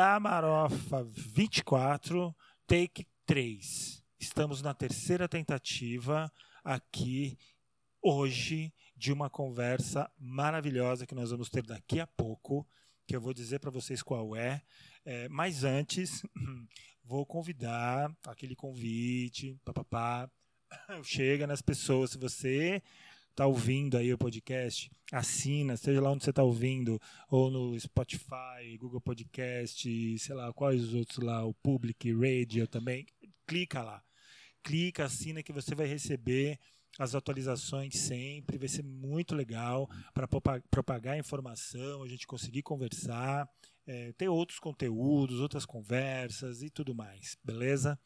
Na Marofa 24, take 3. Estamos na terceira tentativa aqui hoje de uma conversa maravilhosa que nós vamos ter daqui a pouco, que eu vou dizer para vocês qual é. é. Mas antes, vou convidar aquele convite, papapá, chega nas pessoas. Se você está ouvindo aí o podcast, assina, seja lá onde você está ouvindo, ou no Spotify, Google Podcast, sei lá, quais os outros lá, o Public Radio também, clica lá. Clica, assina que você vai receber as atualizações sempre, vai ser muito legal para propagar informação, a gente conseguir conversar, é, ter outros conteúdos, outras conversas e tudo mais, beleza?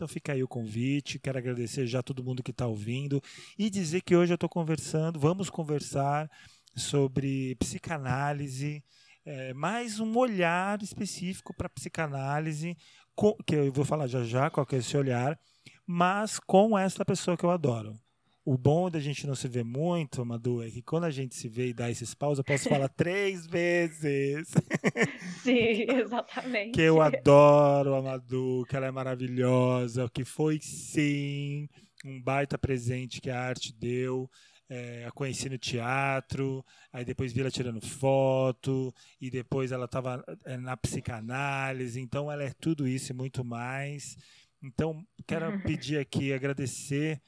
Então fica aí o convite, quero agradecer já todo mundo que está ouvindo e dizer que hoje eu estou conversando, vamos conversar sobre psicanálise, é, mais um olhar específico para psicanálise, com, que eu vou falar já já qual é esse olhar, mas com essa pessoa que eu adoro. O bom da gente não se ver muito, Madu, é que quando a gente se vê e dá esses paus, eu posso falar três vezes. Sim, exatamente. que eu adoro a Madu, que ela é maravilhosa, que foi sim um baita presente que a arte deu. É, a conheci no teatro, aí depois vi ela tirando foto, e depois ela estava é, na psicanálise, então ela é tudo isso e muito mais. Então, quero pedir aqui, agradecer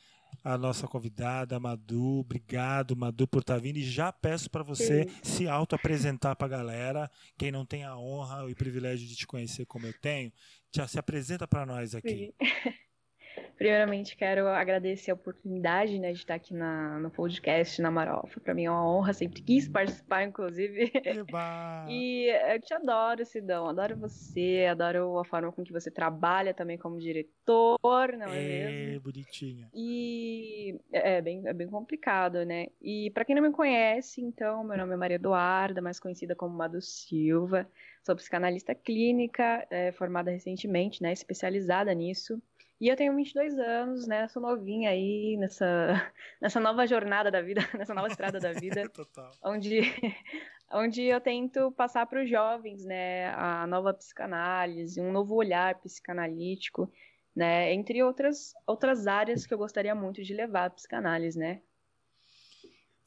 a nossa convidada, a Madu. Obrigado, Madu, por estar tá vindo. E já peço para você Sim. se auto-apresentar para a galera. Quem não tem a honra e privilégio de te conhecer como eu tenho, já se apresenta para nós aqui. Sim. Primeiramente, quero agradecer a oportunidade né, de estar aqui na, no podcast na Marofa. Para mim é uma honra, sempre quis participar, inclusive. Eba. e eu te adoro, Sidão. Adoro você, adoro a forma com que você trabalha também como diretor, não é, é mesmo? bonitinha. E é, é bem, é bem complicado, né? E para quem não me conhece, então, meu nome é Maria Eduarda, mais conhecida como Madu Silva. Sou psicanalista clínica, é, formada recentemente, né, especializada nisso. E eu tenho 22 anos, né? Sou novinha aí nessa, nessa nova jornada da vida, nessa nova estrada da vida. Total. Onde, onde eu tento passar para os jovens, né? A nova psicanálise, um novo olhar psicanalítico, né? Entre outras, outras áreas que eu gostaria muito de levar a psicanálise, né?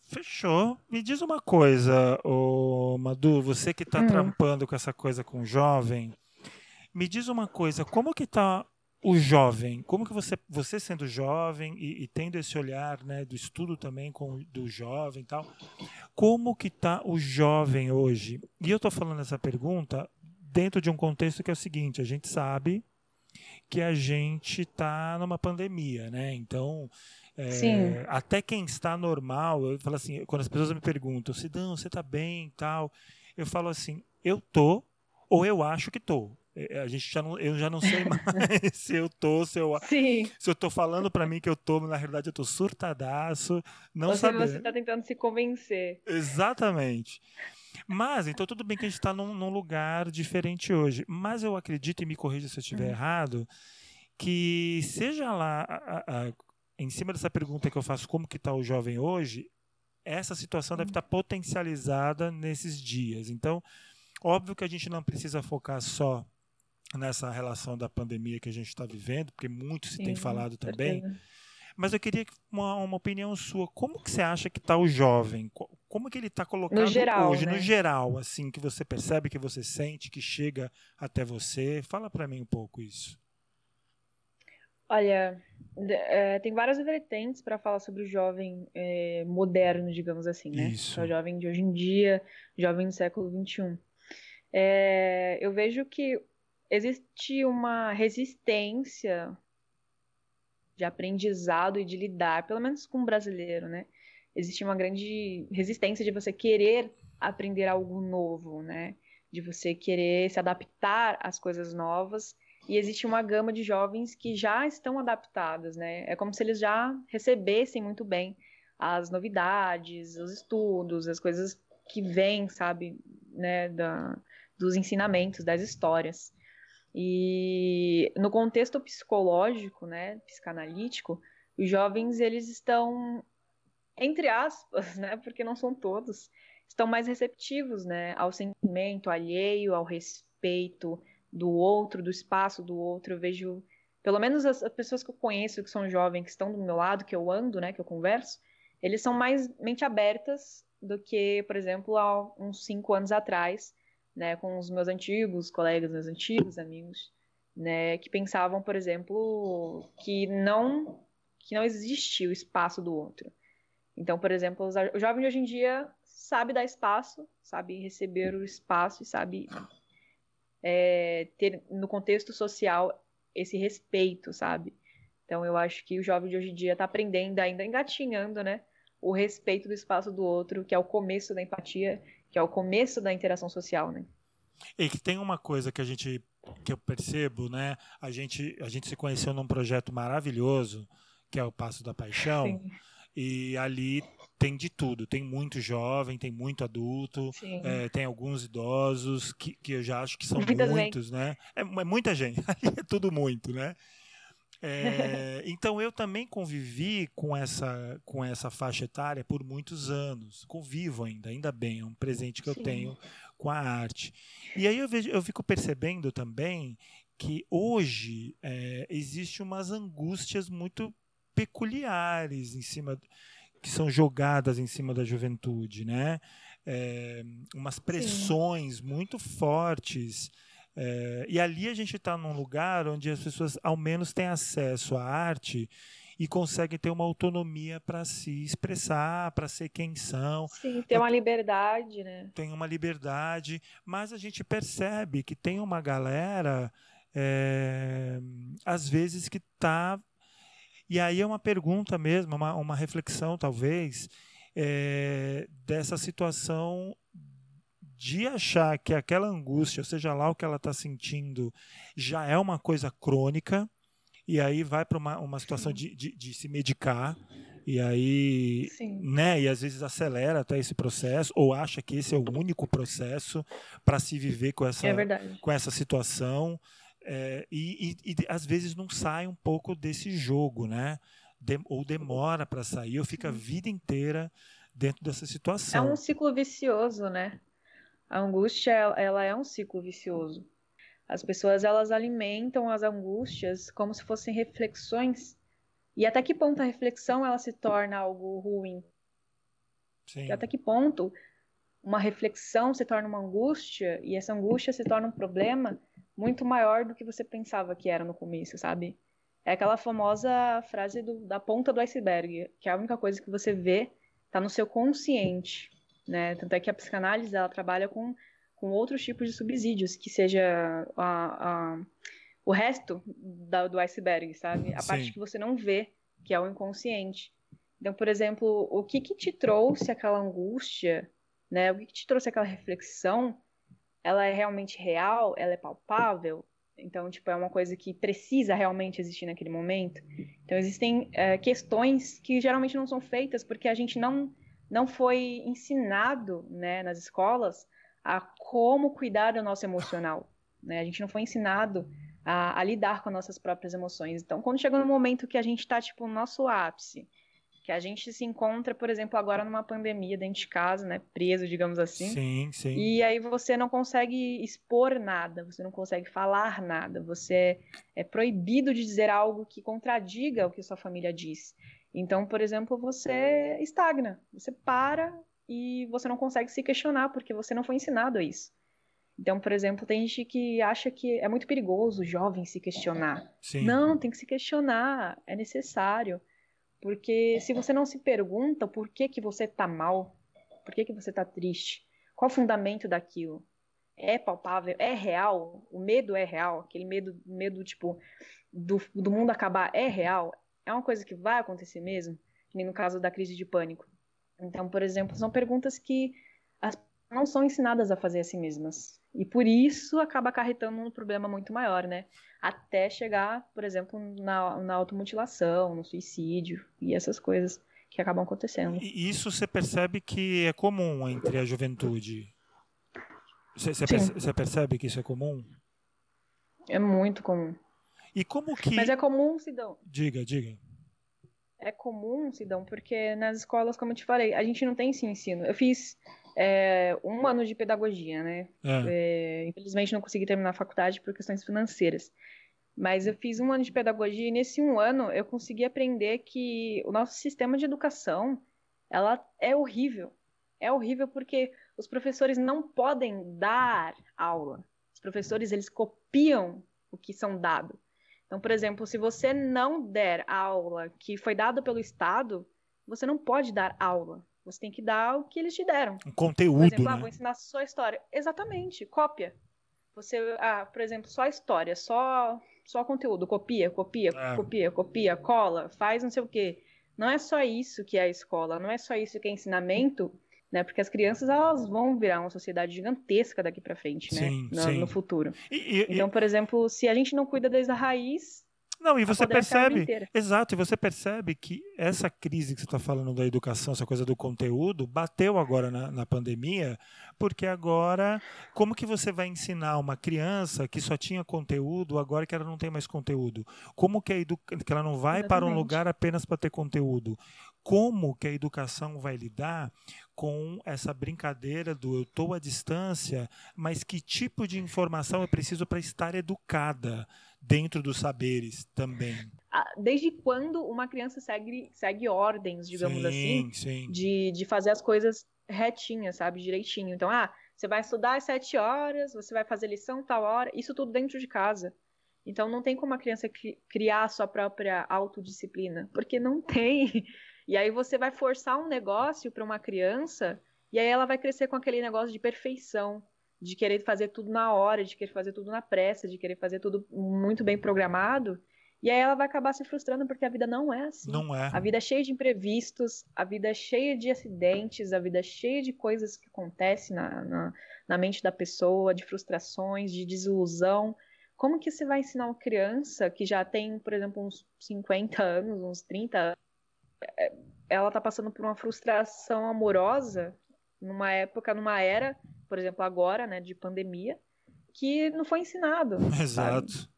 Fechou. Me diz uma coisa, ô Madu, você que está hum. trampando com essa coisa com jovem, me diz uma coisa, como que está o jovem, como que você, você sendo jovem e, e, tendo esse olhar, né, do estudo também com do jovem e tal, como que está o jovem hoje? E eu estou falando essa pergunta dentro de um contexto que é o seguinte: a gente sabe que a gente está numa pandemia, né? Então, é, até quem está normal, eu falo assim, quando as pessoas me perguntam, Sidão, você está bem, tal, eu falo assim, eu tô ou eu acho que tô. É, a gente já não, eu já não sei mais se eu tô, se eu, Sim. se eu tô falando para mim que eu tô, na realidade eu tô surtadaço, não Ou saber. você tá tentando se convencer. Exatamente. Mas, então tudo bem que a gente está num, num, lugar diferente hoje. Mas eu acredito, e me corrija se eu estiver hum. errado, que seja lá, a, a, em cima dessa pergunta que eu faço, como que está o jovem hoje, essa situação hum. deve estar tá potencializada nesses dias. Então, óbvio que a gente não precisa focar só nessa relação da pandemia que a gente está vivendo, porque muito se Sim, tem falado também. Mas eu queria uma, uma opinião sua. Como que você acha que está o jovem? Como que ele está colocado no geral, hoje, né? no geral, assim, que você percebe, que você sente, que chega até você? Fala para mim um pouco isso. Olha, é, tem várias vertentes para falar sobre o jovem é, moderno, digamos assim, né? Isso. O jovem de hoje em dia, jovem do século XXI. É, eu vejo que existe uma resistência de aprendizado e de lidar, pelo menos com o brasileiro, né? Existe uma grande resistência de você querer aprender algo novo, né? De você querer se adaptar às coisas novas. E existe uma gama de jovens que já estão adaptados, né? É como se eles já recebessem muito bem as novidades, os estudos, as coisas que vêm, sabe, né, da, dos ensinamentos, das histórias. E no contexto psicológico, né, psicanalítico, os jovens eles estão entre aspas, né, porque não são todos, estão mais receptivos, né, ao sentimento alheio, ao respeito do outro, do espaço do outro. Eu vejo, pelo menos as, as pessoas que eu conheço, que são jovens, que estão do meu lado, que eu ando, né, que eu converso, eles são mais mente abertas do que, por exemplo, há uns cinco anos atrás, né, com os meus antigos colegas, meus antigos amigos, né, que pensavam, por exemplo, que não que não existe o espaço do outro. Então, por exemplo, o jovem de hoje em dia sabe dar espaço, sabe receber o espaço e sabe é, ter no contexto social esse respeito, sabe? Então, eu acho que o jovem de hoje em dia está aprendendo, ainda engatinhando, né? O respeito do espaço do outro, que é o começo da empatia, que é o começo da interação social, né? E que tem uma coisa que a gente que eu percebo, né? A gente a gente se conheceu num projeto maravilhoso que é o Passo da Paixão. Sim. E ali tem de tudo. Tem muito jovem, tem muito adulto, é, tem alguns idosos, que, que eu já acho que são muitos, né? É, é, muita gente. Ali é tudo muito, né? É, então eu também convivi com essa, com essa faixa etária por muitos anos. Convivo ainda, ainda bem, é um presente que Sim. eu tenho com a arte. E aí eu, vejo, eu fico percebendo também que hoje é, existe umas angústias muito peculiares em cima que são jogadas em cima da juventude, né? É, umas pressões Sim. muito fortes. É, e ali a gente está num lugar onde as pessoas ao menos têm acesso à arte e conseguem ter uma autonomia para se expressar, para ser quem são. Sim, ter uma liberdade, né? Tem uma liberdade, mas a gente percebe que tem uma galera, é, às vezes, que está e aí é uma pergunta mesmo, uma, uma reflexão talvez, é, dessa situação de achar que aquela angústia, seja lá o que ela está sentindo, já é uma coisa crônica, e aí vai para uma, uma situação de, de, de, se medicar, e aí, Sim. né, e às vezes acelera até esse processo, ou acha que esse é o único processo para se viver com essa, é com essa situação. É, e, e, e, às vezes não sai um pouco desse jogo, né? De, ou demora para sair, ou fica a vida inteira dentro dessa situação. É um ciclo vicioso, né? A angústia, ela é um ciclo vicioso. As pessoas, elas alimentam as angústias como se fossem reflexões. E até que ponto a reflexão, ela se torna algo ruim? Sim. E até que ponto uma reflexão se torna uma angústia e essa angústia se torna um problema muito maior do que você pensava que era no começo, sabe? É aquela famosa frase do, da ponta do iceberg, que é a única coisa que você vê está no seu consciente, né? Tanto é que a psicanálise ela trabalha com, com outros tipos de subsídios, que seja a, a o resto da, do iceberg, sabe? A Sim. parte que você não vê, que é o inconsciente. Então, por exemplo, o que que te trouxe aquela angústia, né? O que, que te trouxe aquela reflexão ela é realmente real, ela é palpável, então, tipo, é uma coisa que precisa realmente existir naquele momento. Então, existem é, questões que geralmente não são feitas porque a gente não, não foi ensinado, né, nas escolas a como cuidar do nosso emocional, né? A gente não foi ensinado a, a lidar com nossas próprias emoções. Então, quando chega no momento que a gente está, tipo, no nosso ápice, que a gente se encontra, por exemplo, agora numa pandemia dentro de casa, né, preso, digamos assim. Sim, sim. E aí você não consegue expor nada, você não consegue falar nada, você é proibido de dizer algo que contradiga o que sua família diz. Então, por exemplo, você estagna, você para e você não consegue se questionar porque você não foi ensinado a isso. Então, por exemplo, tem gente que acha que é muito perigoso o jovem se questionar. Sim. Não, tem que se questionar, é necessário. Porque se você não se pergunta por que, que você tá mal, por que, que você tá triste, qual o fundamento daquilo? É palpável? É real? O medo é real? Aquele medo, medo tipo, do, do mundo acabar é real? É uma coisa que vai acontecer mesmo? Que nem no caso da crise de pânico. Então, por exemplo, são perguntas que as não são ensinadas a fazer a si mesmas. E por isso acaba acarretando um problema muito maior, né? Até chegar, por exemplo, na, na automutilação, no suicídio e essas coisas que acabam acontecendo. E isso você percebe que é comum entre a juventude? Você, você, percebe, você percebe que isso é comum? É muito comum. E como que. Mas é comum, Sidão. Diga, diga. É comum, Sidão, porque nas escolas, como eu te falei, a gente não tem esse ensino. Eu fiz é, um ano de pedagogia, né? É. É, infelizmente não consegui terminar a faculdade por questões financeiras. Mas eu fiz um ano de pedagogia e nesse um ano eu consegui aprender que o nosso sistema de educação ela é horrível. É horrível porque os professores não podem dar aula. Os professores eles copiam o que são dado. Então, por exemplo, se você não der aula que foi dado pelo Estado, você não pode dar aula. Você tem que dar o que eles te deram. Um conteúdo, por exemplo, ah, né? ah, vou ensinar só história. Exatamente, cópia. Você, ah, por exemplo, só história, só só conteúdo, copia, copia, é. copia, copia, cola, faz não sei o quê. Não é só isso que é a escola, não é só isso que é ensinamento, né? Porque as crianças elas vão virar uma sociedade gigantesca daqui para frente, né? Sim, no, sim. no futuro. E, e, então, por exemplo, se a gente não cuida desde a raiz, não, e você percebe. Exato, e você percebe que essa crise que você está falando da educação, essa coisa do conteúdo, bateu agora na, na, pandemia, porque agora, como que você vai ensinar uma criança que só tinha conteúdo, agora que ela não tem mais conteúdo? Como que, a edu... que ela não vai Exatamente. para um lugar apenas para ter conteúdo? Como que a educação vai lidar com essa brincadeira do eu estou à distância, mas que tipo de informação eu preciso para estar educada? dentro dos saberes também. Ah, desde quando uma criança segue, segue ordens, digamos sim, assim, sim. De, de fazer as coisas retinhas, sabe? Direitinho. Então, ah, você vai estudar às sete horas, você vai fazer lição tal hora, isso tudo dentro de casa. Então não tem como a criança criar a sua própria autodisciplina, porque não tem. E aí você vai forçar um negócio para uma criança e aí ela vai crescer com aquele negócio de perfeição de querer fazer tudo na hora, de querer fazer tudo na pressa, de querer fazer tudo muito bem programado. E aí ela vai acabar se frustrando porque a vida não é assim. Não é. A vida é cheia de imprevistos, a vida é cheia de acidentes, a vida é cheia de coisas que acontecem na, na, na mente da pessoa, de frustrações, de desilusão. Como que você vai ensinar uma criança que já tem, por exemplo, uns 50 anos, uns 30 anos, ela tá passando por uma frustração amorosa numa época, numa era por exemplo, agora, né, de pandemia, que não foi ensinado. Exato. Sabe?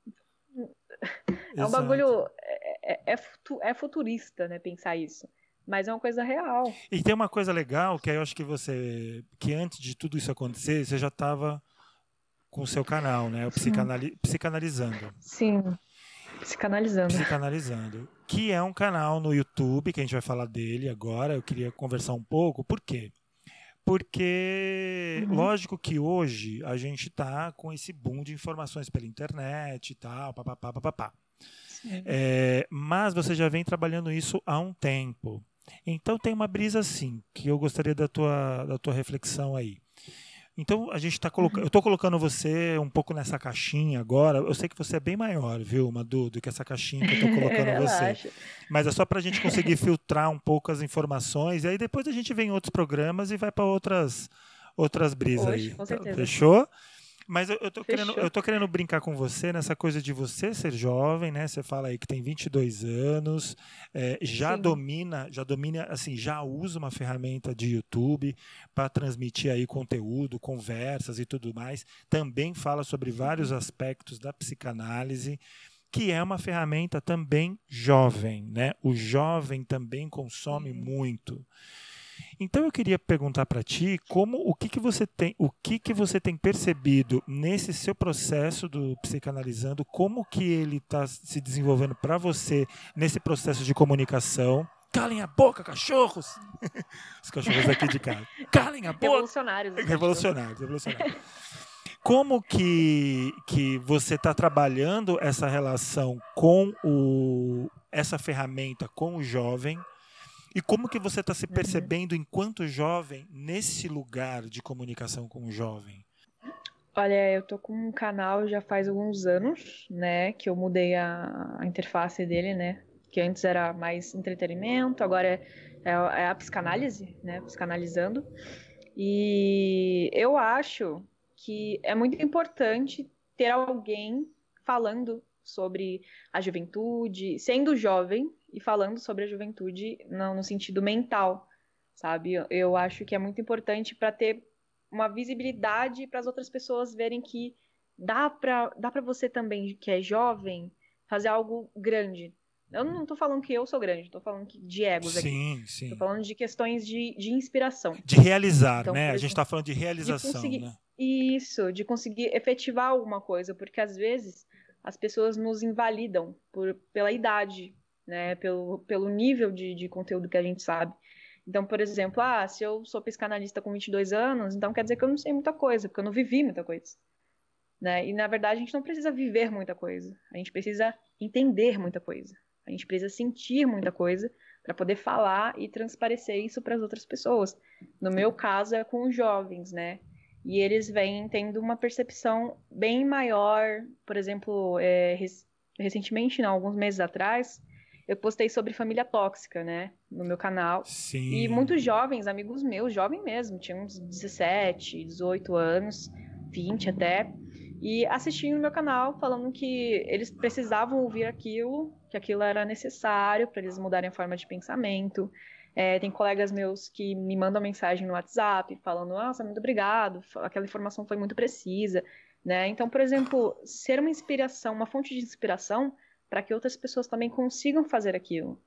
É um bagulho. É, é, é, futurista, né, pensar isso. Mas é uma coisa real. E tem uma coisa legal que eu acho que você. que antes de tudo isso acontecer, você já estava com o seu canal, né? O psicanali Psicanalizando. Sim. Psicanalizando. Psicanalizando. Que é um canal no YouTube, que a gente vai falar dele agora. Eu queria conversar um pouco. Por quê? Porque, uhum. lógico que hoje a gente está com esse boom de informações pela internet e tal, papapá, papapá. É, mas você já vem trabalhando isso há um tempo. Então tem uma brisa assim, que eu gostaria da tua, da tua reflexão aí. Então a gente está colocando, uhum. eu estou colocando você um pouco nessa caixinha agora. Eu sei que você é bem maior, viu, Madu, do que essa caixinha que eu estou colocando você. Mas é só para a gente conseguir filtrar um pouco as informações e aí depois a gente vem em outros programas e vai para outras outras brisas aí. Com certeza. Fechou? Mas eu, eu, tô querendo, eu tô querendo brincar com você nessa coisa de você ser jovem, né? Você fala aí que tem 22 anos, é, já Sim. domina, já domina, assim, já usa uma ferramenta de YouTube para transmitir aí conteúdo, conversas e tudo mais. Também fala sobre vários aspectos da psicanálise que é uma ferramenta também jovem, né? O jovem também consome muito. Então eu queria perguntar para ti como o que, que você tem, o que, que você tem percebido nesse seu processo do psicanalizando, como que ele está se desenvolvendo para você nesse processo de comunicação. Calem a boca, cachorros! Os cachorros aqui de casa. Calem a boca! Revolucionários. Revolucionários, revolucionários. Como que, que você está trabalhando essa relação com o, essa ferramenta com o jovem? E como que você está se uhum. percebendo enquanto jovem nesse lugar de comunicação com o jovem? Olha, eu tô com um canal já faz alguns anos, né, que eu mudei a, a interface dele, né, que antes era mais entretenimento, agora é, é, é a psicanálise, né, psicanalizando. E eu acho que é muito importante ter alguém falando sobre a juventude, sendo jovem, e falando sobre a juventude no, no sentido mental, sabe? Eu, eu acho que é muito importante para ter uma visibilidade para as outras pessoas verem que dá para dá para você também que é jovem fazer algo grande, Eu não tô falando que eu sou grande, tô falando de egos sim, aqui. Sim, sim. Tô falando de questões de, de inspiração. De realizar, então, né? Exemplo, a gente tá falando de realização, de né? Isso, de conseguir efetivar alguma coisa, porque às vezes as pessoas nos invalidam por, pela idade, né? Pelo, pelo nível de, de conteúdo que a gente sabe. Então, por exemplo, ah, se eu sou psicanalista com 22 anos, então quer dizer que eu não sei muita coisa, porque eu não vivi muita coisa. Né? E na verdade a gente não precisa viver muita coisa, a gente precisa entender muita coisa, a gente precisa sentir muita coisa para poder falar e transparecer isso para as outras pessoas. No meu caso é com os jovens, né? E eles vêm tendo uma percepção bem maior, por exemplo, é, recentemente, não, alguns meses atrás, eu postei sobre família tóxica, né, no meu canal. Sim. E muitos jovens, amigos meus, jovem mesmo, tinham uns 17, 18 anos, 20 até, e assistindo no meu canal falando que eles precisavam ouvir aquilo, que aquilo era necessário para eles mudarem a forma de pensamento. É, tem colegas meus que me mandam mensagem no WhatsApp falando, nossa, muito obrigado, aquela informação foi muito precisa, né? Então, por exemplo, ser uma inspiração, uma fonte de inspiração para que outras pessoas também consigam fazer aquilo.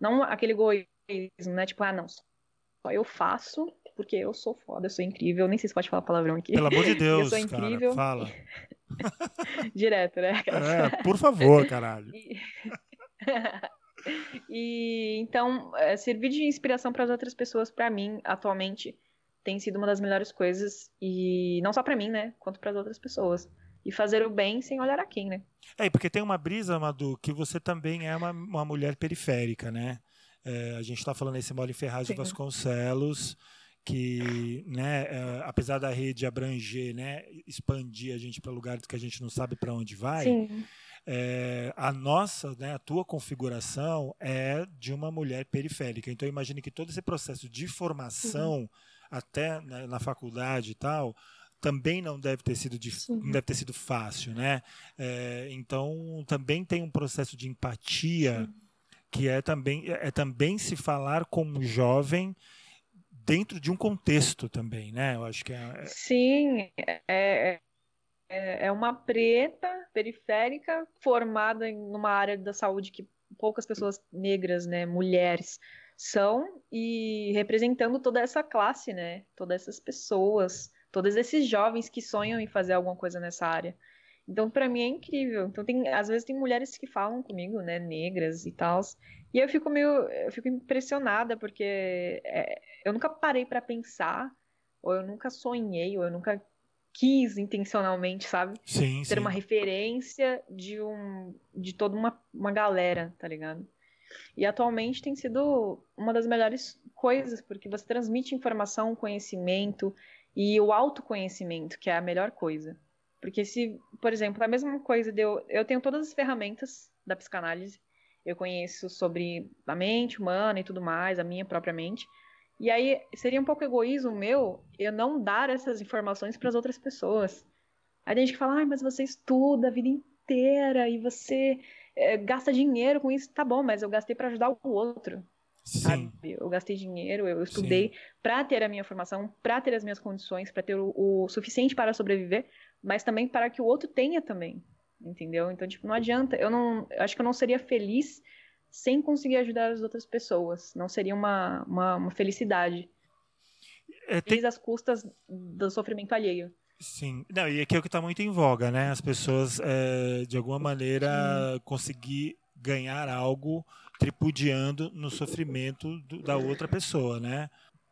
Não aquele egoísmo, né? Tipo, ah, não, só eu faço porque eu sou foda, eu sou incrível. Nem sei se pode falar palavrão aqui. Pelo amor de Deus, eu sou incrível. Cara, fala. Direto, né? É, por favor, caralho. E... então, é, servir de inspiração para as outras pessoas, para mim, atualmente, tem sido uma das melhores coisas. E não só para mim, né? Quanto para as outras pessoas e fazer o bem sem olhar a quem, né? É, porque tem uma brisa, Madu, que você também é uma, uma mulher periférica, né? É, a gente está falando esse Mole Ferraz de Vasconcelos, que, né, é, apesar da rede abranger, né, expandir a gente para lugares que a gente não sabe para onde vai, é, a nossa, né, a tua configuração é de uma mulher periférica. Então imagine que todo esse processo de formação, uhum. até na, na faculdade e tal, também não deve ter sido não deve ter sido fácil, né? É, então também tem um processo de empatia que é também é também se falar como jovem dentro de um contexto também, né? Eu acho que é, é Sim, é, é, é uma preta periférica formada em uma área da saúde que poucas pessoas negras, né, mulheres são e representando toda essa classe, né? Todas essas pessoas todos esses jovens que sonham em fazer alguma coisa nessa área. Então, para mim é incrível. Então, tem, às vezes tem mulheres que falam comigo, né, negras e tal, e eu fico meio, eu fico impressionada porque é, eu nunca parei para pensar, ou eu nunca sonhei, ou eu nunca quis intencionalmente, sabe? Sim, Ser sim. uma referência de um, de toda uma, uma galera, tá ligado? E atualmente tem sido uma das melhores coisas, porque você transmite informação, conhecimento, e o autoconhecimento, que é a melhor coisa. Porque se, por exemplo, a mesma coisa de eu, eu tenho todas as ferramentas da psicanálise, eu conheço sobre a mente humana e tudo mais, a minha própria mente. E aí seria um pouco egoísmo meu eu não dar essas informações para as outras pessoas. Aí tem gente que fala, ah, mas você estuda a vida inteira e você é, gasta dinheiro com isso. Tá bom, mas eu gastei para ajudar o outro. Sim. Sabe? Eu gastei dinheiro, eu estudei para ter a minha formação, para ter as minhas condições, para ter o, o, suficiente para sobreviver, mas também para que o outro tenha também. Entendeu? Então, tipo, não adianta. Eu não. Eu acho que eu não seria feliz sem conseguir ajudar as outras pessoas. Não seria uma, uma, uma felicidade. É, tem... Feliz às custas do sofrimento alheio. Sim, não, e aqui é o que está muito em voga, né? As pessoas, é, de alguma maneira, Sim. conseguir ganhar algo tripudiando no sofrimento do, da outra pessoa, né?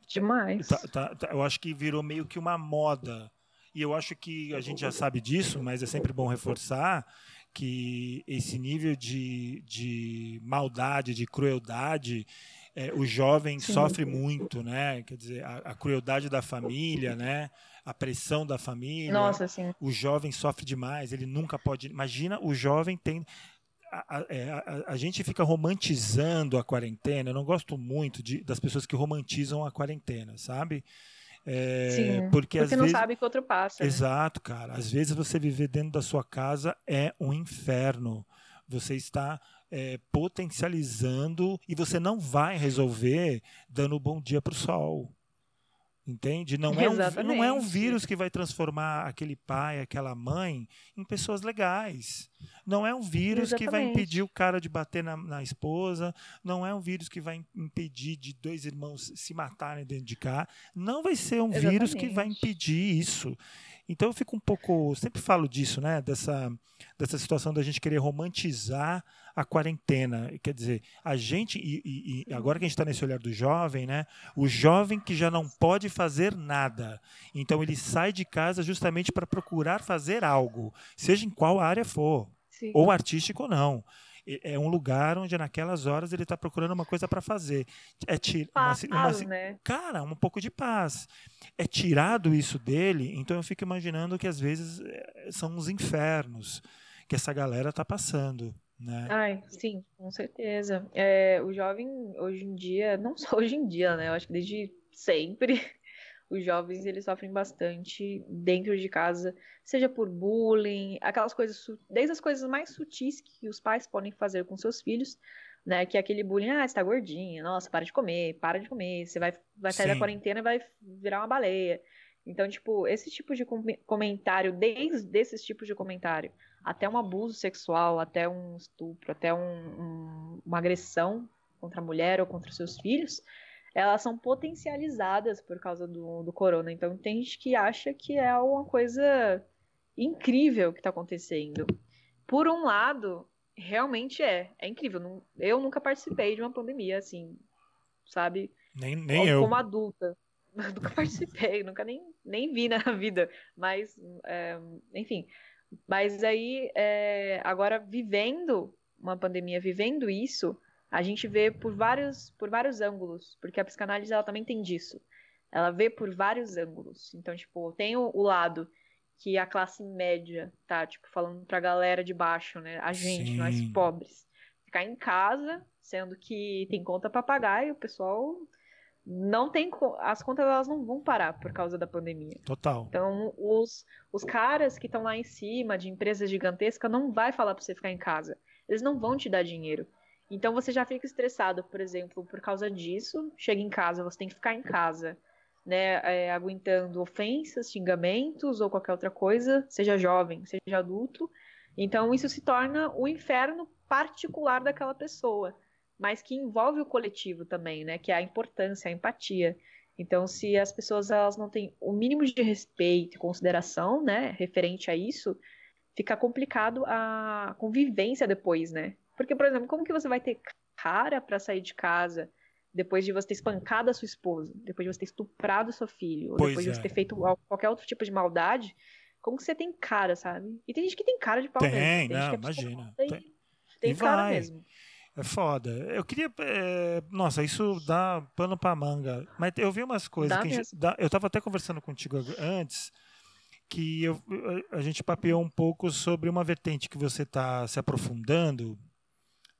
Demais. Tá, tá, tá, eu acho que virou meio que uma moda. E eu acho que a gente já sabe disso, mas é sempre bom reforçar que esse nível de, de maldade, de crueldade, é, o jovem Sim. sofre muito, né? Quer dizer, a, a, crueldade da família, né? A pressão da família. Nossa, sim. O jovem sofre demais, ele nunca pode. Imagina o jovem tem a, é, a, a, gente fica romantizando a quarentena. Eu não gosto muito de, das pessoas que romantizam a quarentena, sabe? É, Sim, porque, porque às não vezes, sabe que outro passa. Né? Exato, cara. Às vezes você viver dentro da sua casa é um inferno. Você está é, potencializando e você não vai resolver dando bom dia para o sol. Entende? Não é, um, não é um vírus que vai transformar aquele pai, aquela mãe em pessoas legais. Não é um vírus Exatamente. que vai impedir o cara de bater na, na, esposa. Não é um vírus que vai impedir de dois irmãos se matarem dentro de cá. Não vai ser um Exatamente. vírus que vai impedir isso. Então eu fico um pouco. Sempre falo disso, né? Dessa, dessa situação da gente querer romantizar a quarentena. Quer dizer, a gente, e, e agora que a gente está nesse olhar do jovem, né? O jovem que já não pode fazer nada. Então ele sai de casa justamente para procurar fazer algo, seja em qual área for, Sim. ou artístico ou não é um lugar onde naquelas horas ele está procurando uma coisa para fazer. É tira, paz, uma, uma, né? Cara, um pouco de paz. É tirado isso dele, então eu fico imaginando que às vezes eh, são os infernos que essa galera está passando. Né? Ai, sim, com certeza. É, o jovem hoje em dia, não só hoje em dia, né? Eu acho que desde sempre os jovens eles sofrem bastante dentro de casa, seja por bullying, aquelas coisas, desde as coisas mais sutis que os pais podem fazer com seus filhos, né? Que é aquele bullying, ah, você tá gordinha, nossa, para de comer, para de comer, você vai, vai sair Sim. da quarentena e vai virar uma baleia. Então, tipo, esse tipo de comentário, desde esses tipos de comentário, até um abuso sexual, até um estupro, até um, um, uma agressão contra a mulher ou contra seus filhos, elas são potencializadas por causa do, do corona. Então tem gente que acha que é uma coisa incrível que está acontecendo. Por um lado, realmente é. É incrível. Eu nunca participei de uma pandemia, assim, sabe? Nem, nem eu. Como adulta. nunca participei, nunca nem, nem vi na vida. Mas, é, enfim. Mas aí, é, agora vivendo uma pandemia, vivendo isso, a gente vê por vários, por vários ângulos, porque a psicanálise ela também tem disso. Ela vê por vários ângulos. Então, tipo, tem o, o lado que a classe média tá, tipo, falando pra galera de baixo, né? A gente, Sim. nós pobres. Ficar em casa, sendo que tem conta para pagar e o pessoal não tem as contas elas não vão parar por causa da pandemia. Total. Então os, os caras que estão lá em cima de empresas gigantescas não vai falar para você ficar em casa. Eles não vão te dar dinheiro. Então você já fica estressado, por exemplo, por causa disso. Chega em casa, você tem que ficar em casa, né, é, aguentando ofensas, xingamentos ou qualquer outra coisa, seja jovem, seja adulto. Então isso se torna o inferno particular daquela pessoa, mas que envolve o coletivo também, né, que é a importância, a empatia. Então, se as pessoas elas não têm o mínimo de respeito e consideração, né, referente a isso, fica complicado a convivência depois, né? Porque, por exemplo, como que você vai ter cara para sair de casa depois de você ter espancado a sua esposa, depois de você ter estuprado seu filho, ou depois é. de você ter feito qualquer outro tipo de maldade? Como que você tem cara, sabe? E tem gente que tem cara de pau tem, mesmo. Tem, não, é imagina. Tem, tem, tem cara vai. mesmo. É foda. Eu queria. É... Nossa, isso dá pano pra manga. Mas eu vi umas coisas. que gente... dá... Eu tava até conversando contigo antes que eu... a gente papeou um pouco sobre uma vertente que você está se aprofundando,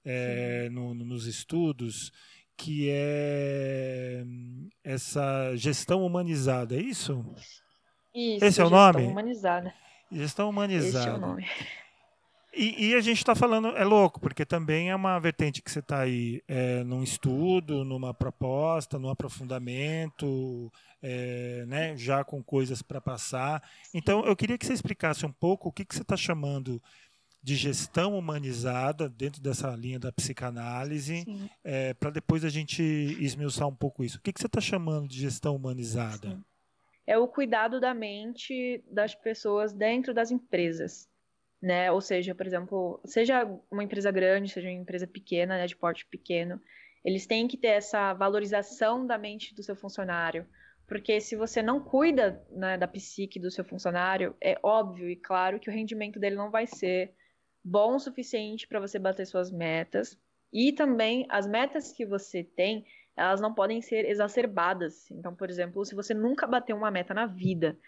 é, no, nos estudos, que é essa gestão humanizada, é isso? Isso, Esse é o nome? Gestão humanizada. Gestão humanizada. Esse é o nome. E, e, a gente está falando, é louco, porque também é uma vertente que você está aí é, num estudo, numa proposta, num aprofundamento, é, né, já com coisas para passar. Então, eu queria que você explicasse um pouco o que, que você está chamando de gestão humanizada dentro dessa linha da psicanálise, é, para depois a gente esmiuçar um pouco isso. O que, que você está chamando de gestão humanizada? Sim. É o cuidado da mente das pessoas dentro das empresas. Né? Ou seja, por exemplo, seja uma empresa grande, seja uma empresa pequena, né, de porte pequeno, eles têm que ter essa valorização da mente do seu funcionário. Porque se você não cuida né, da psique do seu funcionário, é óbvio e claro que o rendimento dele não vai ser bom o suficiente para você bater suas metas. E também as metas que você tem, elas não podem ser exacerbadas. Então, por exemplo, se você nunca bateu uma meta na vida,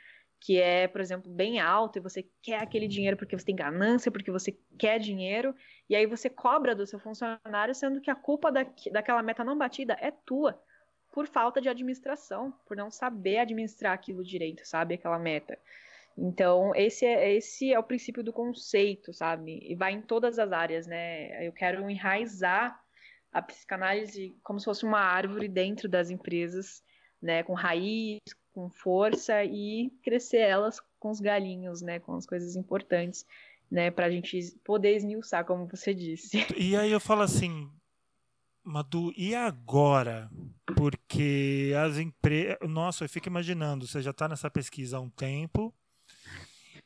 que é, por exemplo, bem alta e você quer aquele dinheiro porque você tem ganância, porque você quer dinheiro, e aí você cobra do seu funcionário, sendo que a culpa da, daquela meta não batida é tua, por falta de administração, por não saber administrar aquilo direito, sabe? Aquela meta. Então, esse é, esse é o princípio do conceito, sabe? E vai em todas as áreas, né? Eu quero enraizar a psicanálise como se fosse uma árvore dentro das empresas, né? Com raiz, com força e crescer elas com os galinhos, né? Com as coisas importantes, né? Para a gente poder esmiuçar, como você disse. E aí eu falo assim, Madu, e agora? Porque as empresas. Nossa, eu fico imaginando, você já está nessa pesquisa há um tempo.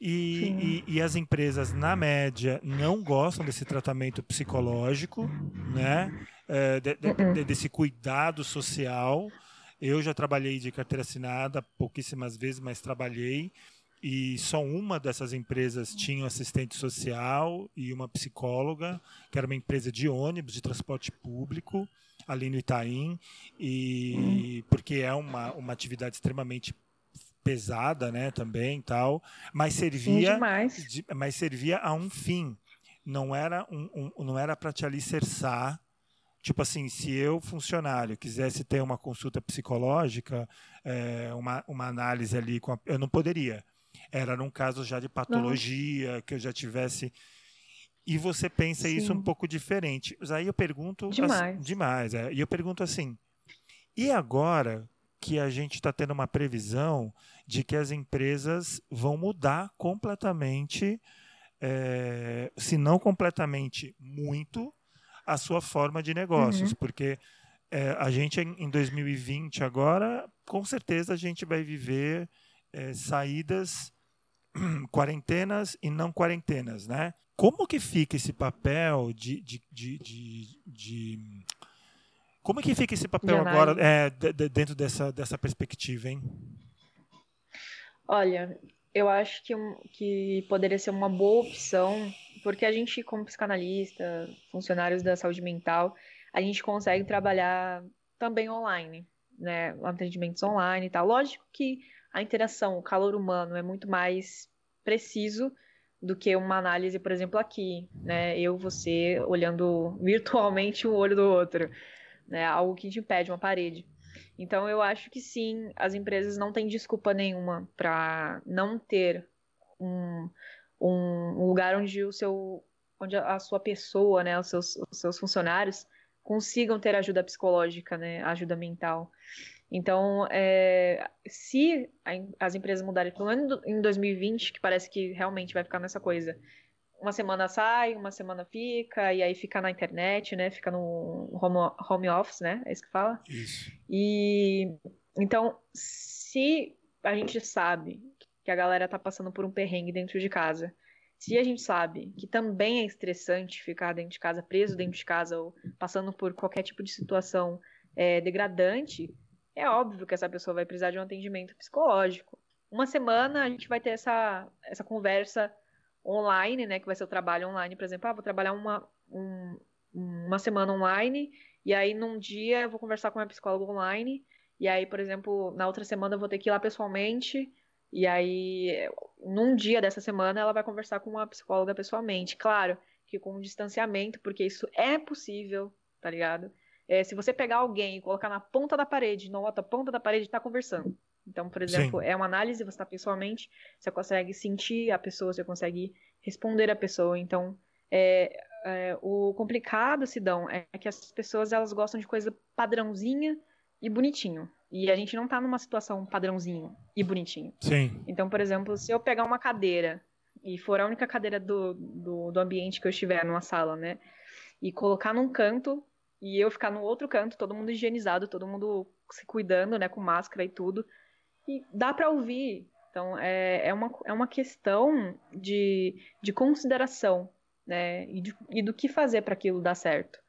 E, e, e, as empresas, na média, não gostam desse tratamento psicológico, né? É, de, de, de, desse cuidado social. Eu já trabalhei de carteira assinada pouquíssimas vezes, mas trabalhei. E só uma dessas empresas tinha um assistente social e uma psicóloga, que era uma empresa de ônibus, de transporte público, ali no Itaim, e porque é uma, uma atividade extremamente pesada, né, também tal, mas servia, de, mas servia a um fim. Não era um, um não era para te alicerçar. Tipo assim, se eu funcionário quisesse ter uma consulta psicológica, é, uma, uma análise ali, a, eu não poderia. Era num caso já de patologia, não. que eu já tivesse e você pensa Sim. isso um pouco diferente. Aí eu pergunto demais, assim, demais, é, e eu pergunto assim: e agora que a gente está tendo uma previsão de que as empresas vão mudar completamente, é, se não completamente, muito, a sua forma de negócios. Uhum. Porque é, a gente, em 2020, agora, com certeza a gente vai viver é, saídas, quarentenas e não quarentenas, né? Como que fica esse papel de, de, de, de, de como é que fica esse papel agora é, de, de, dentro dessa, dessa perspectiva, hein? Olha, eu acho que, que poderia ser uma boa opção, porque a gente, como psicanalista, funcionários da saúde mental, a gente consegue trabalhar também online, né? Atendimentos online e tal. Lógico que a interação, o calor humano é muito mais preciso do que uma análise, por exemplo, aqui, né? Eu, você, olhando virtualmente um olho do outro, né? Algo que te impede, uma parede. Então, eu acho que sim, as empresas não têm desculpa nenhuma para não ter um, um lugar onde o seu, onde a sua pessoa, né, os seus, os seus funcionários consigam ter ajuda psicológica, né, ajuda mental. Então, é, se as empresas mudarem, pelo menos em 2020, que parece que realmente vai ficar nessa coisa, uma semana sai, uma semana fica, e aí fica na internet, né? Fica no home, home office, né? É isso que fala? Isso. E então, se a gente sabe que a galera tá passando por um perrengue dentro de casa, se a gente sabe que também é estressante ficar dentro de casa, preso dentro de casa, ou passando por qualquer tipo de situação é, degradante, é óbvio que essa pessoa vai precisar de um atendimento psicológico. Uma semana a gente vai ter essa, essa conversa online, né? Que vai ser o trabalho online, por exemplo. Ah, vou trabalhar uma, um, uma semana online, e aí num dia eu vou conversar com uma psicóloga online, e aí, por exemplo, na outra semana eu vou ter que ir lá pessoalmente, e aí num dia dessa semana ela vai conversar com uma psicóloga pessoalmente. Claro que com um distanciamento, porque isso é possível, tá ligado? É, se você pegar alguém e colocar na ponta da parede, na outra ponta da parede, está conversando. Então, por exemplo, Sim. é uma análise, você está pessoalmente, você consegue sentir a pessoa, você consegue responder a pessoa. Então, é, é, o complicado, Sidão, é que as pessoas elas gostam de coisa padrãozinha e bonitinho. E a gente não está numa situação padrãozinho e bonitinho. Sim. Então, por exemplo, se eu pegar uma cadeira e for a única cadeira do, do, do ambiente que eu estiver numa sala, né? E colocar num canto e eu ficar no outro canto, todo mundo higienizado, todo mundo se cuidando, né, com máscara e tudo. E dá para ouvir. Então, é, é, uma, é uma questão de, de consideração, né, e, de, e do que fazer para aquilo dar certo.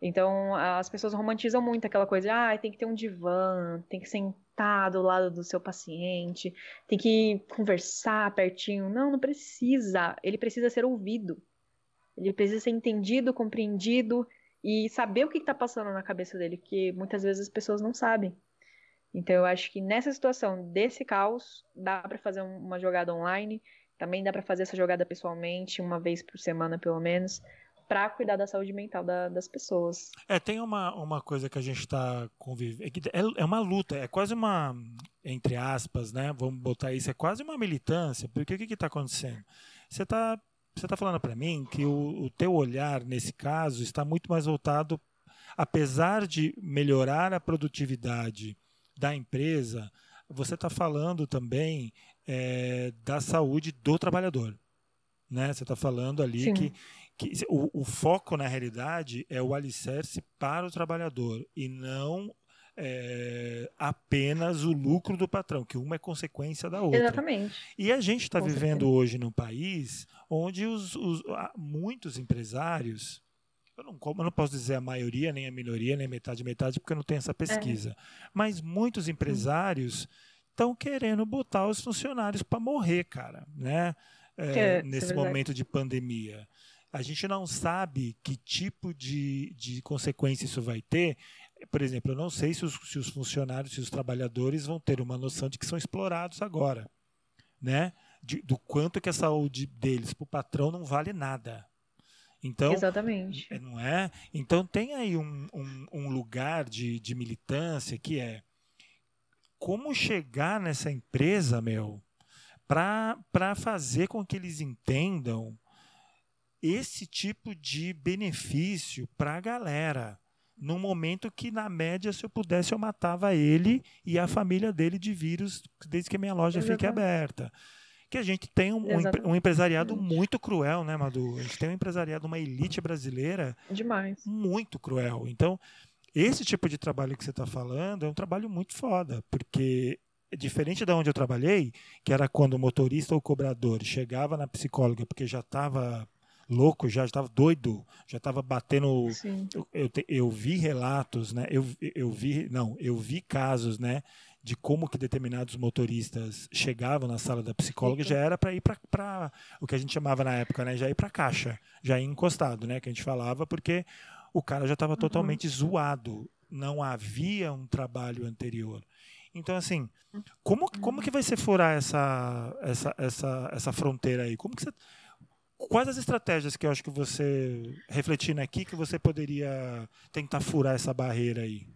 Então, as pessoas romantizam muito aquela coisa, ah, tem que ter um divã, tem que sentar do lado do seu paciente, tem que conversar pertinho. Não, não precisa. Ele precisa ser ouvido. Ele precisa ser entendido, compreendido e saber o que está passando na cabeça dele, que muitas vezes as pessoas não sabem. Então eu acho que nessa situação desse caos dá para fazer uma jogada online, também dá para fazer essa jogada pessoalmente, uma vez por semana pelo menos, para cuidar da saúde mental da, das pessoas. É, tem uma, uma coisa que a gente está convivendo, é, é, é uma luta, é quase uma, entre aspas, né, vamos botar isso, é quase uma militância, porque o que está acontecendo? Você está você está falando para mim que o, o teu olhar nesse caso está muito mais voltado, apesar de melhorar a produtividade da empresa, você está falando também é, da saúde do trabalhador. Né? Você está falando ali Sim. que, que o, o, foco, na realidade, é o alicerce para o trabalhador e não é, apenas o lucro do patrão, que uma é consequência da outra. Exatamente. E a gente está vivendo certeza. hoje num país onde os, os, muitos empresários, eu não, eu não, posso dizer a maioria, nem a minoria, nem metade, metade, porque eu não tenho essa pesquisa, é. mas muitos empresários estão querendo botar os funcionários para morrer, cara, né? É, é nesse momento de pandemia. A gente não sabe que tipo de, de consequência isso vai ter por exemplo, eu não sei se os, se os funcionários, se os trabalhadores vão ter uma noção de que são explorados agora, né? De, do quanto que a saúde deles para o patrão não vale nada. Então, Exatamente. É, não é? Então tem aí um, um, um lugar de, de militância que é como chegar nessa empresa, meu, para fazer com que eles entendam esse tipo de benefício para a galera num momento que, na média, se eu pudesse, eu matava ele e a família dele de vírus desde que a minha loja Exatamente. fique aberta. Que a gente tem um, um, empresariado muito cruel, né, Madu? A gente tem um empresariado, uma elite brasileira Demais. muito cruel. Então, esse tipo de trabalho que você está falando é um trabalho muito foda, porque diferente da onde eu trabalhei, que era quando o motorista ou o cobrador chegava na psicóloga porque já estava louco já, estava doido, já estava batendo. Eu, eu, eu, vi relatos, né? Eu, eu vi, não, eu vi casos, né? De como que determinados motoristas chegavam na sala da psicóloga já era para ir para o que a gente chamava na época, né? Já ir para caixa, já ir encostado, né? Que a gente falava porque o cara já estava uhum. totalmente zoado, não havia um trabalho anterior. Então, assim, como, como que vai ser furar essa, essa, essa, essa fronteira aí? Como que você, Quais as estratégias que eu acho que você, refletindo aqui, que você poderia tentar furar essa barreira aí?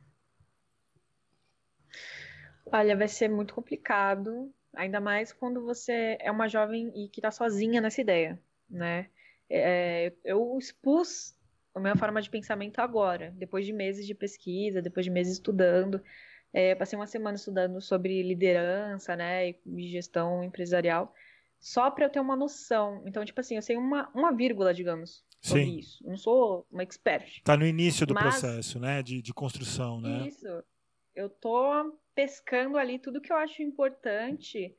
Olha, vai ser muito complicado, ainda mais quando você é uma jovem e que está sozinha nessa ideia, né? É, eu expus a minha forma de pensamento agora, depois de meses de pesquisa, depois de meses estudando. É, passei uma semana estudando sobre liderança, né, e gestão empresarial só para eu ter uma noção. Então, tipo assim, eu sei uma, uma vírgula, digamos, sobre Sim. isso. não sou uma expert. Tá no início do mas... processo, né? De, de construção, né? Isso. Eu tô pescando ali tudo que eu acho importante,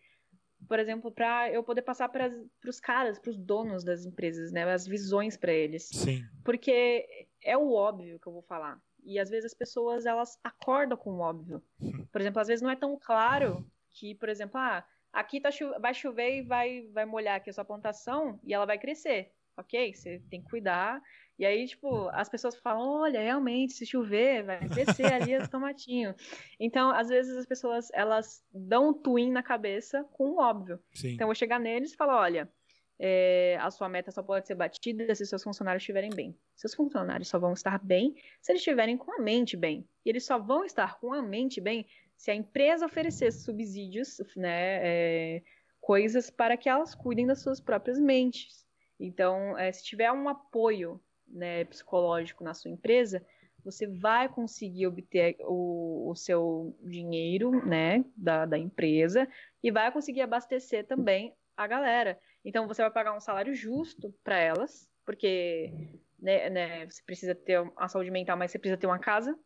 por exemplo, para eu poder passar para os caras, para os donos das empresas, né? As visões para eles. Sim. Porque é o óbvio que eu vou falar. E às vezes as pessoas elas acordam com o óbvio. Por exemplo, às vezes não é tão claro que, por exemplo, ah, aqui tá cho vai chover e vai, vai molhar aqui a sua plantação e ela vai crescer, ok? Você tem que cuidar. E aí, tipo, as pessoas falam, olha, realmente, se chover, vai crescer ali o tomatinho. Então, às vezes as pessoas, elas dão um twin na cabeça com o óbvio. Sim. Então, eu vou chegar neles e falar, olha, é, a sua meta só pode ser batida se seus funcionários estiverem bem. Seus funcionários só vão estar bem se eles estiverem com a mente bem. E eles só vão estar com a mente bem se a empresa oferecesse subsídios, né, é, coisas para que elas cuidem das suas próprias mentes. Então, é, se tiver um apoio né, psicológico na sua empresa, você vai conseguir obter o, o seu dinheiro né, da, da empresa e vai conseguir abastecer também a galera. Então, você vai pagar um salário justo para elas, porque né, né, você precisa ter a saúde mental, mas você precisa ter uma casa.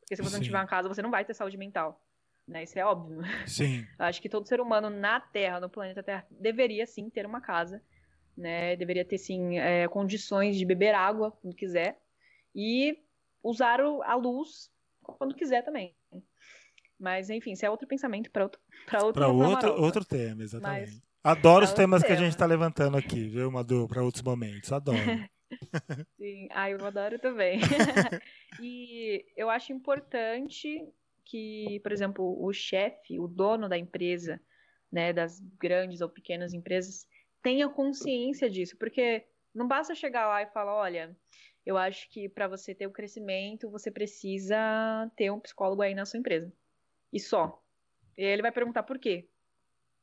Porque se você Sim. não tiver uma casa, você não vai ter saúde mental né? Isso é óbvio. Sim. Acho que todo ser humano na Terra, no planeta Terra, deveria sim ter uma casa, né? Deveria ter sim é, condições de beber água quando quiser e usar a luz quando quiser também. Mas enfim, isso é outro pensamento para outro para outro, outro, outro tema, exatamente. Mas, Adoro os temas tema. que a gente está levantando aqui, viu, Madu, para outros momentos. Adoro. Sim, ah, eu adoro também. e eu acho importante que, por exemplo, o chefe, o dono da empresa, né, das grandes ou pequenas empresas, tenha consciência disso, porque não basta chegar lá e falar, olha, eu acho que para você ter o crescimento, você precisa ter um psicólogo aí na sua empresa. E só. E aí ele vai perguntar por quê.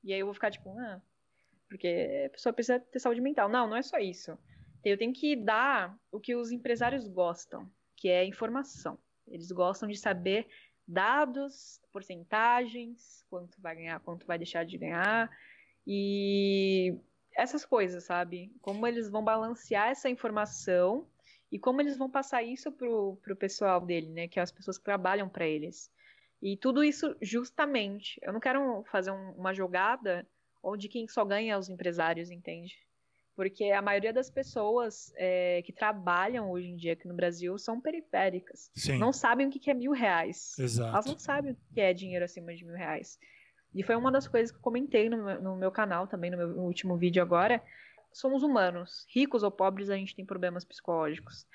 E aí eu vou ficar tipo, ah, porque a pessoa precisa ter saúde mental. Não, não é só isso. Eu tenho que dar o que os empresários gostam, que é informação. Eles gostam de saber dados, porcentagens, quanto vai ganhar, quanto vai deixar de ganhar e essas coisas, sabe? Como eles vão balancear essa informação e como eles vão passar isso pro, pro pessoal dele, né? Que é as pessoas que trabalham para eles. E tudo isso justamente. Eu não quero fazer um, uma jogada onde quem só ganha é os empresários, entende? Porque a maioria das pessoas é, que trabalham hoje em dia aqui no Brasil são periféricas. Sim. Não sabem o que é mil reais. Exato. Elas não sabem o que é dinheiro acima de mil reais. E foi uma das coisas que eu comentei no meu, no meu canal também, no meu no último vídeo agora. Somos humanos. Ricos ou pobres, a gente tem problemas psicológicos.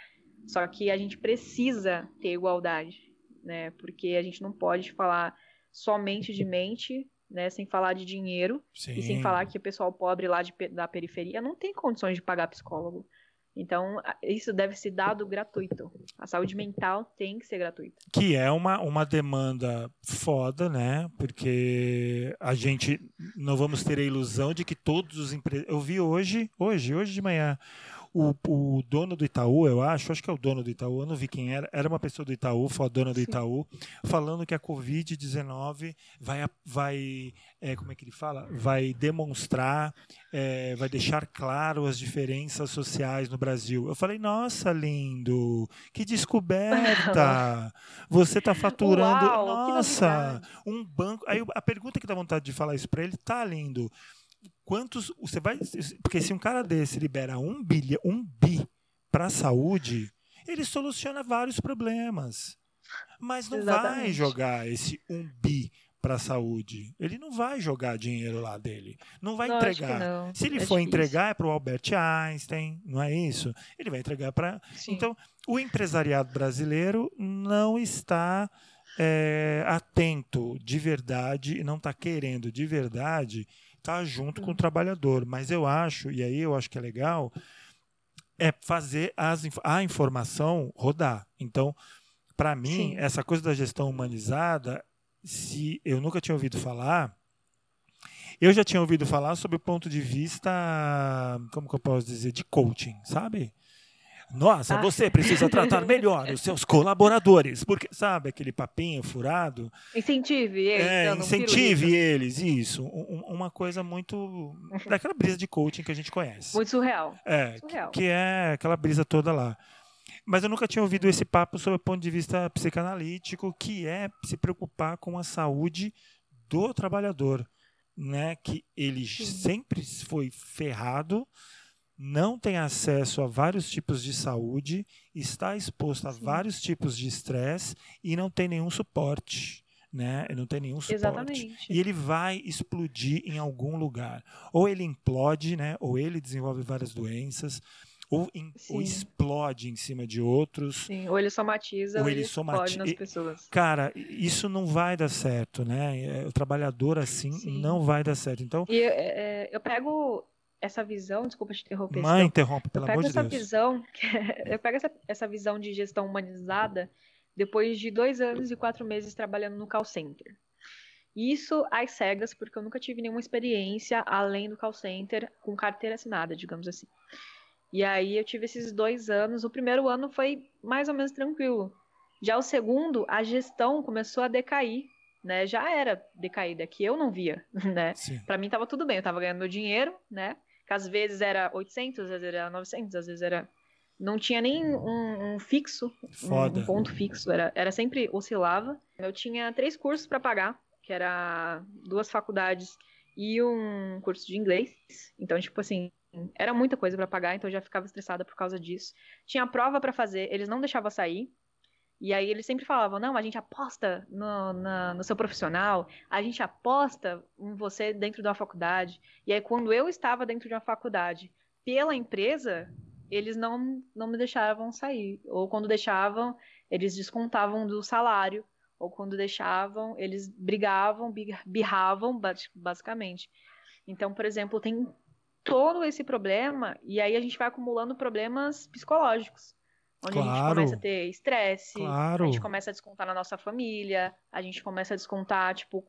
Só que a gente precisa ter igualdade, né? Porque a gente não pode falar somente de mente, né? Sem falar de dinheiro. Sim. E sem falar que o pessoal pobre lá de, da periferia não tem condições de pagar psicólogo. Então, isso deve ser dado gratuito. A saúde mental tem que ser gratuita. Que é uma, uma demanda foda, né? Porque a gente não vamos ter a ilusão de que todos os empresários. Eu vi hoje, hoje, hoje de manhã, o, o, dono do Itaú, eu acho, acho que é o dono do Itaú, eu não vi quem era, era uma pessoa do Itaú, foi a dona do. Itaú, falando que a Covid-19 vai, vai é, como é que ele fala? Vai demonstrar, é, vai deixar claro as diferenças sociais no Brasil. Eu falei, nossa, lindo, que descoberta! Você está faturando, Uau, nossa, um banco. Aí a pergunta que dá vontade de falar isso para ele, tá lindo quantos você vai porque se um cara desse libera um bilhão um bi para a saúde ele soluciona vários problemas mas não Exatamente. vai jogar esse um bi para a saúde ele não vai jogar dinheiro lá dele não vai Não, entregar não. se ele É for difícil. entregar é para o Albert Einstein não é isso ele vai entregar para então o empresariado brasileiro não está é, atento de verdade não está querendo de verdade estar junto com o trabalhador. Mas eu acho, e aí eu acho que é legal, é fazer as, a informação rodar. Então, para mim, Sim. essa coisa da gestão humanizada, se eu nunca tinha ouvido falar, eu já tinha ouvido falar sobre o ponto de vista, como que eu posso dizer, de coaching, sabe? Nossa, Ah. você precisa tratar melhor os seus colaboradores, porque sabe aquele papinho furado? Incentive eles. É, dando um incentive pirulito. eles, isso. Um- um- uma coisa muito. daquela brisa de coaching que a gente conhece. Muito surreal. É, surreal. que é aquela brisa toda lá. Mas eu nunca tinha ouvido esse papo sob o ponto de vista psicanalítico, que é se preocupar com a saúde do trabalhador, né? Que ele Sim. sempre foi ferrado, não tem acesso a vários tipos de saúde, está exposto a Sim. vários tipos de estresse e não tem nenhum suporte, né? Não tem nenhum suporte. Exatamente. E ele vai explodir em algum lugar. Ou ele implode, né? Ou ele desenvolve várias doenças, ou, em- ou explode em cima de outros. Sim, ou ele somatiza Ou ele ele somati- explode nas pessoas. Cara, isso não vai dar certo, né? É, O trabalhador assim Sim. não vai dar certo. Então, E é, eu pego essa visão, desculpa te interromper. mãe, Sidão. interrompe, pelo amor de essa Deus. visão, eu pego essa, essa visão de gestão humanizada depois de dois anos e quatro meses trabalhando no call center. Isso às cegas, porque eu nunca tive nenhuma experiência além do call center com carteira assinada, digamos assim. E aí eu tive esses dois anos. O primeiro ano foi mais ou menos tranquilo. Já o segundo, a gestão começou a decair, né? Já era decaída, que eu não via, né? Pra mim tava tudo bem, eu tava ganhando meu dinheiro, né? Que às vezes era 800, às vezes era 900, às vezes era. Não tinha nem um, um fixo, um- Foda. um ponto fixo, era, era sempre oscilava. Eu tinha três cursos pra pagar, que era duas faculdades e um curso de inglês. Então, tipo assim, era muita coisa pra pagar, então eu já ficava estressada por causa disso. Tinha prova pra fazer, eles não deixavam sair. E aí eles sempre falavam, não, a gente aposta no, na- no seu profissional, a gente aposta em você dentro da faculdade. E aí quando eu estava dentro de uma faculdade pela empresa, eles não, não me deixavam sair. Ou quando deixavam, eles descontavam do salário. Ou quando deixavam, eles brigavam, bi- birravam, bas- basicamente. Então, por exemplo, tem todo esse problema, e aí a gente vai acumulando problemas psicológicos. Onde a gente Claro. começa a ter estresse, Claro. a gente começa a descontar na nossa família, a gente começa a descontar, tipo,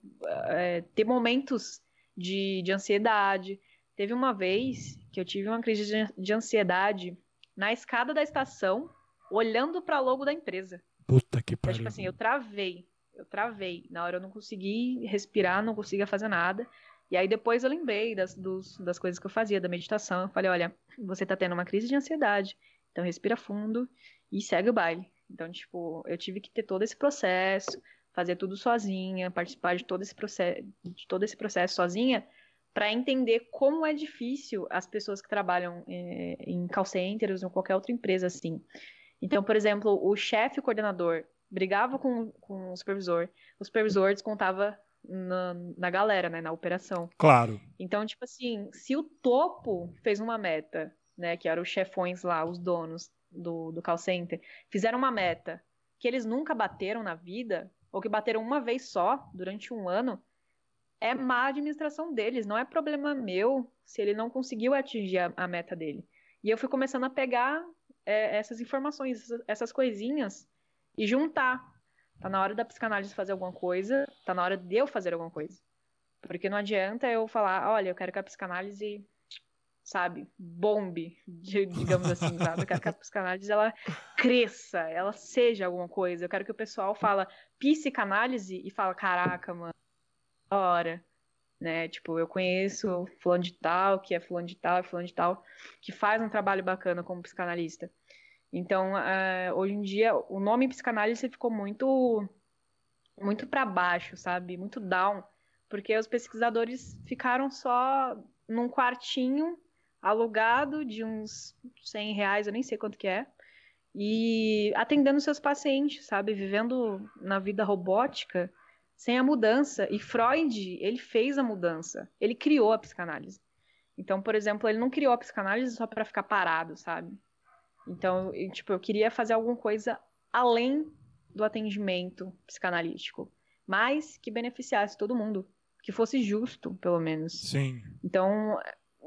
é, ter momentos de, de ansiedade. Teve uma vez que eu tive uma crise de, de ansiedade na escada da estação, olhando para logo da empresa. Puta que Então, pariu. tipo assim, eu travei. Eu travei. Na hora eu não consegui respirar, não conseguia fazer nada. E aí depois eu lembrei das, dos, das coisas que eu fazia, da meditação. Eu falei, olha, você tá tendo uma crise de ansiedade. Então respira fundo e segue o baile. Então, tipo, eu tive que ter todo esse processo, fazer tudo sozinha, participar de todo esse processo, de todo esse processo sozinha, para entender como é difícil as pessoas que trabalham é, em call centers ou qualquer outra empresa assim. Então, por exemplo, o chefe, coordenador, brigava com, com o supervisor, o supervisor descontava na, na galera, né, na operação. Claro. Então, tipo assim, se o topo fez uma meta, né, que eram os chefões lá, os donos do, do call center, fizeram uma meta que eles nunca bateram na vida, ou que bateram uma vez só durante um ano, é má administração deles, não é problema meu se ele não conseguiu atingir a, a meta dele. E eu fui começando a pegar é, essas informações, essas, essas coisinhas e juntar. Tá na hora da psicanálise fazer alguma coisa, tá na hora de eu fazer alguma coisa. Porque não adianta eu falar, olha, eu quero que a psicanálise, sabe, bombe, digamos assim, sabe? Eu quero que a psicanálise ela cresça, ela seja alguma coisa. Eu quero que o pessoal fala psicanálise e fala, caraca, mano, hora. Né? Tipo, eu conheço fulano de tal, que é fulano de tal, fulano de tal, que faz um trabalho bacana como psicanalista. Então, uh, hoje em dia, o nome psicanálise ficou muito muito para baixo, sabe? Muito down, porque os pesquisadores ficaram só num quartinho alugado de uns 100 reais, eu nem sei quanto que é, e atendendo seus pacientes, sabe? Vivendo na vida robótica, sem a mudança. E Freud, ele fez a mudança, ele criou a psicanálise. Então, por exemplo, ele não criou a psicanálise só para ficar parado, sabe? Então, eu, tipo, eu queria fazer alguma coisa além do atendimento psicanalítico, mas que beneficiasse todo mundo, que fosse justo, pelo menos. Sim. Então,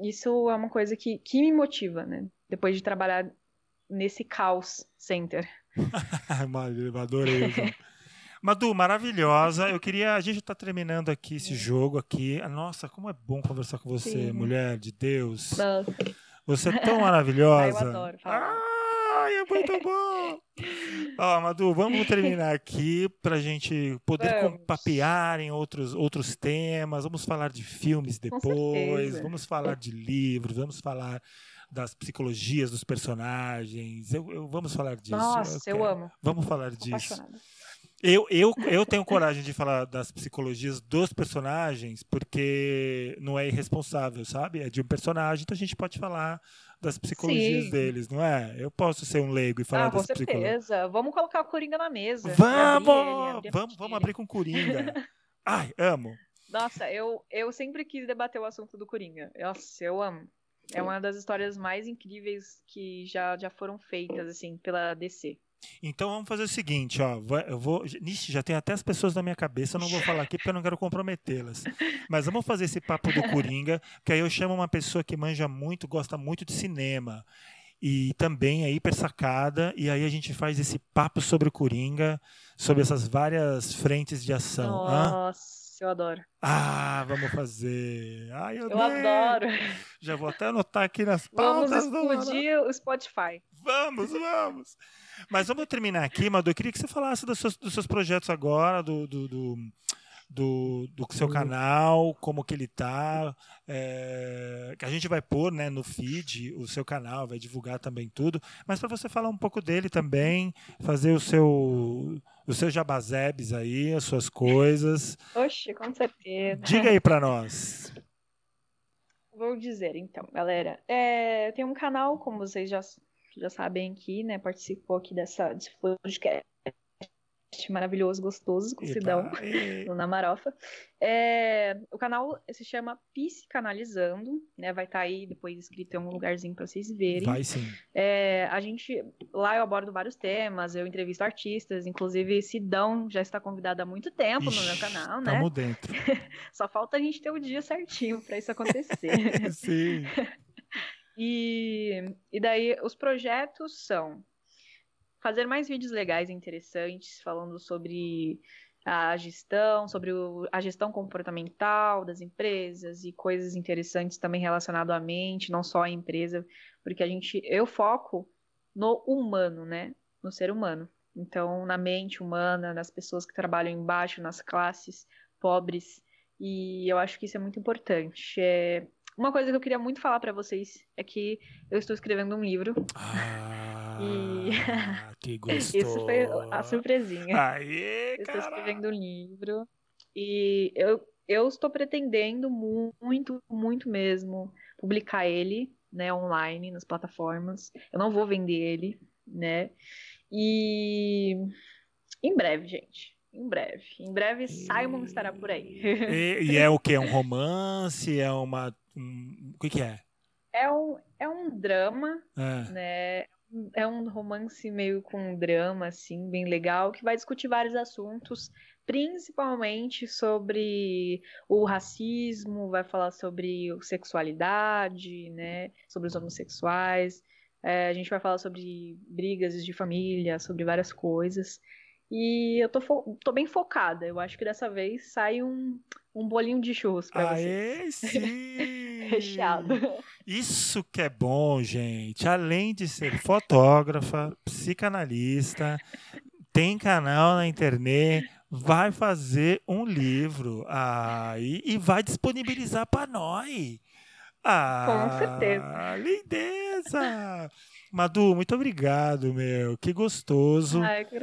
isso é uma coisa que, que me motiva, né? Depois de trabalhar nesse caos center. Adorei. Madu, maravilhosa. Eu queria. A gente está terminando aqui esse jogo aqui. Nossa, como é bom conversar com você, Sim. mulher de Deus. Nossa. Você é tão maravilhosa. Ai, eu adoro falar. Ai, é muito bom. Ó, Madu, vamos terminar aqui para a gente poder papear em outros, outros temas. Vamos falar de filmes depois, vamos falar de livros, vamos falar das psicologias dos personagens. Eu, eu vamos falar disso. Nossa, eu, eu amo. Vamos falar disso. Eu, eu, eu tenho coragem de falar das psicologias dos personagens porque não é irresponsável, sabe? É de um personagem, então a gente pode falar das psicologias Sim. deles, não é? Eu posso ser um leigo e falar ah, das psicologias. Com certeza. Vamos colocar o Coringa na mesa. Vamos! Abrir ele, abrir vamos, vamos abrir com o Coringa. Ai, amo. Nossa, eu, eu sempre quis debater o assunto do Coringa. Nossa, eu amo. É uma das histórias mais incríveis que já, já foram feitas, assim, pela DC. Então vamos fazer o seguinte, ó. Eu vou. Ixi, já tem até as pessoas na minha cabeça, eu não vou falar aqui porque eu não quero comprometê-las. Mas vamos fazer esse papo do Coringa, que aí eu chamo uma pessoa que manja muito, gosta muito de cinema. E também é hiper sacada, e aí a gente faz esse papo sobre o Coringa, sobre essas várias frentes de ação. Nossa, Hã? eu adoro. Ah, vamos fazer. Ai, eu, eu adoro. Já vou até anotar aqui nas pautas. Vamos explodir o Spotify. Vamos, vamos. Mas vamos terminar aqui, Madu. Eu queria que você falasse dos seus, dos seus projetos agora, do, do, do, do, do seu canal, como que ele tá. É, que a gente vai pôr né, no feed o seu canal, vai divulgar também tudo. Mas para você falar um pouco dele também, fazer o seu os seus jabazebes aí, as suas coisas. Oxe, com certeza. Diga aí para nós. Vou dizer então, galera. É, eu tenho um canal, como vocês já já sabem aqui, né? Participou aqui dessa, desse podcast maravilhoso, gostoso, com o Sidão, na Marofa. É, o canal se chama Psicanalizando, né? Vai estar tá aí depois escrito em algum lugarzinho para vocês verem. Vai sim. É, a gente, lá eu abordo vários temas, eu entrevisto artistas, inclusive Sidão já está convidado há muito tempo Ixi, no meu canal, né? Tamo dentro. Só falta a gente ter o dia certinho para isso acontecer. sim. E, e daí os projetos são fazer mais vídeos legais e interessantes falando sobre a gestão, sobre o, a gestão comportamental das empresas e coisas interessantes também relacionado à mente, não só à empresa, porque a gente eu foco no humano, né? No ser humano. Então, na mente humana, nas pessoas que trabalham embaixo, nas classes pobres. E eu acho que isso é muito importante. É... Uma coisa que eu queria muito falar para vocês é que eu estou escrevendo um livro. Ah, E- que gostoso. Isso foi a surpresinha. Aê, Eu estou escrevendo um livro e eu, eu estou pretendendo mu- muito, muito mesmo publicar ele, né, online, nas plataformas. Eu não vou vender ele, né? E em breve, gente. Em breve. Em breve, Simon estará por aí. E, e é o que? É um romance? É uma. Um- o que, que é? É um, é um drama, É. né? É um romance meio com drama, assim, bem legal, que vai discutir vários assuntos, principalmente sobre o racismo, vai falar sobre sexualidade, né? Sobre os homossexuais. É, a gente vai falar sobre brigas de família, sobre várias coisas. E eu tô, tô bem focada. Eu acho que dessa vez sai um, um bolinho de churros pra vocês. Aê, sim! Recheado. Isso que é bom, gente. Além de ser fotógrafa, psicanalista, tem canal na internet, vai fazer um livro ah, e, e vai disponibilizar para nós. Ah, Com certeza. Lindeza! Madu, muito obrigado, meu. Que gostoso. Ai, que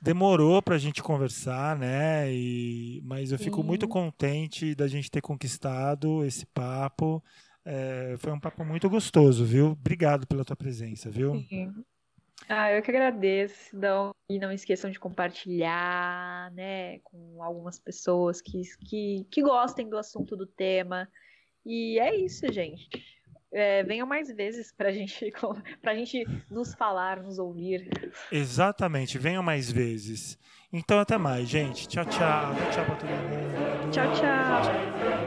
Demorou pra gente conversar, né? E... Mas eu fico Sim. muito contente da gente ter conquistado esse papo. É, Foi um papo muito gostoso, viu? Obrigado pela tua presença, viu? Sim. Ah, eu que agradeço. Então, e não esqueçam de compartilhar, né, com algumas pessoas que, que, que gostem do assunto do tema. E é isso, gente. É, venham mais vezes pra gente, pra gente nos falar, nos ouvir. Exatamente. Venham mais vezes. Então, até mais, gente. Tchau, tchau. Tchau, pra todo mundo. Tchau, tchau. Tchau.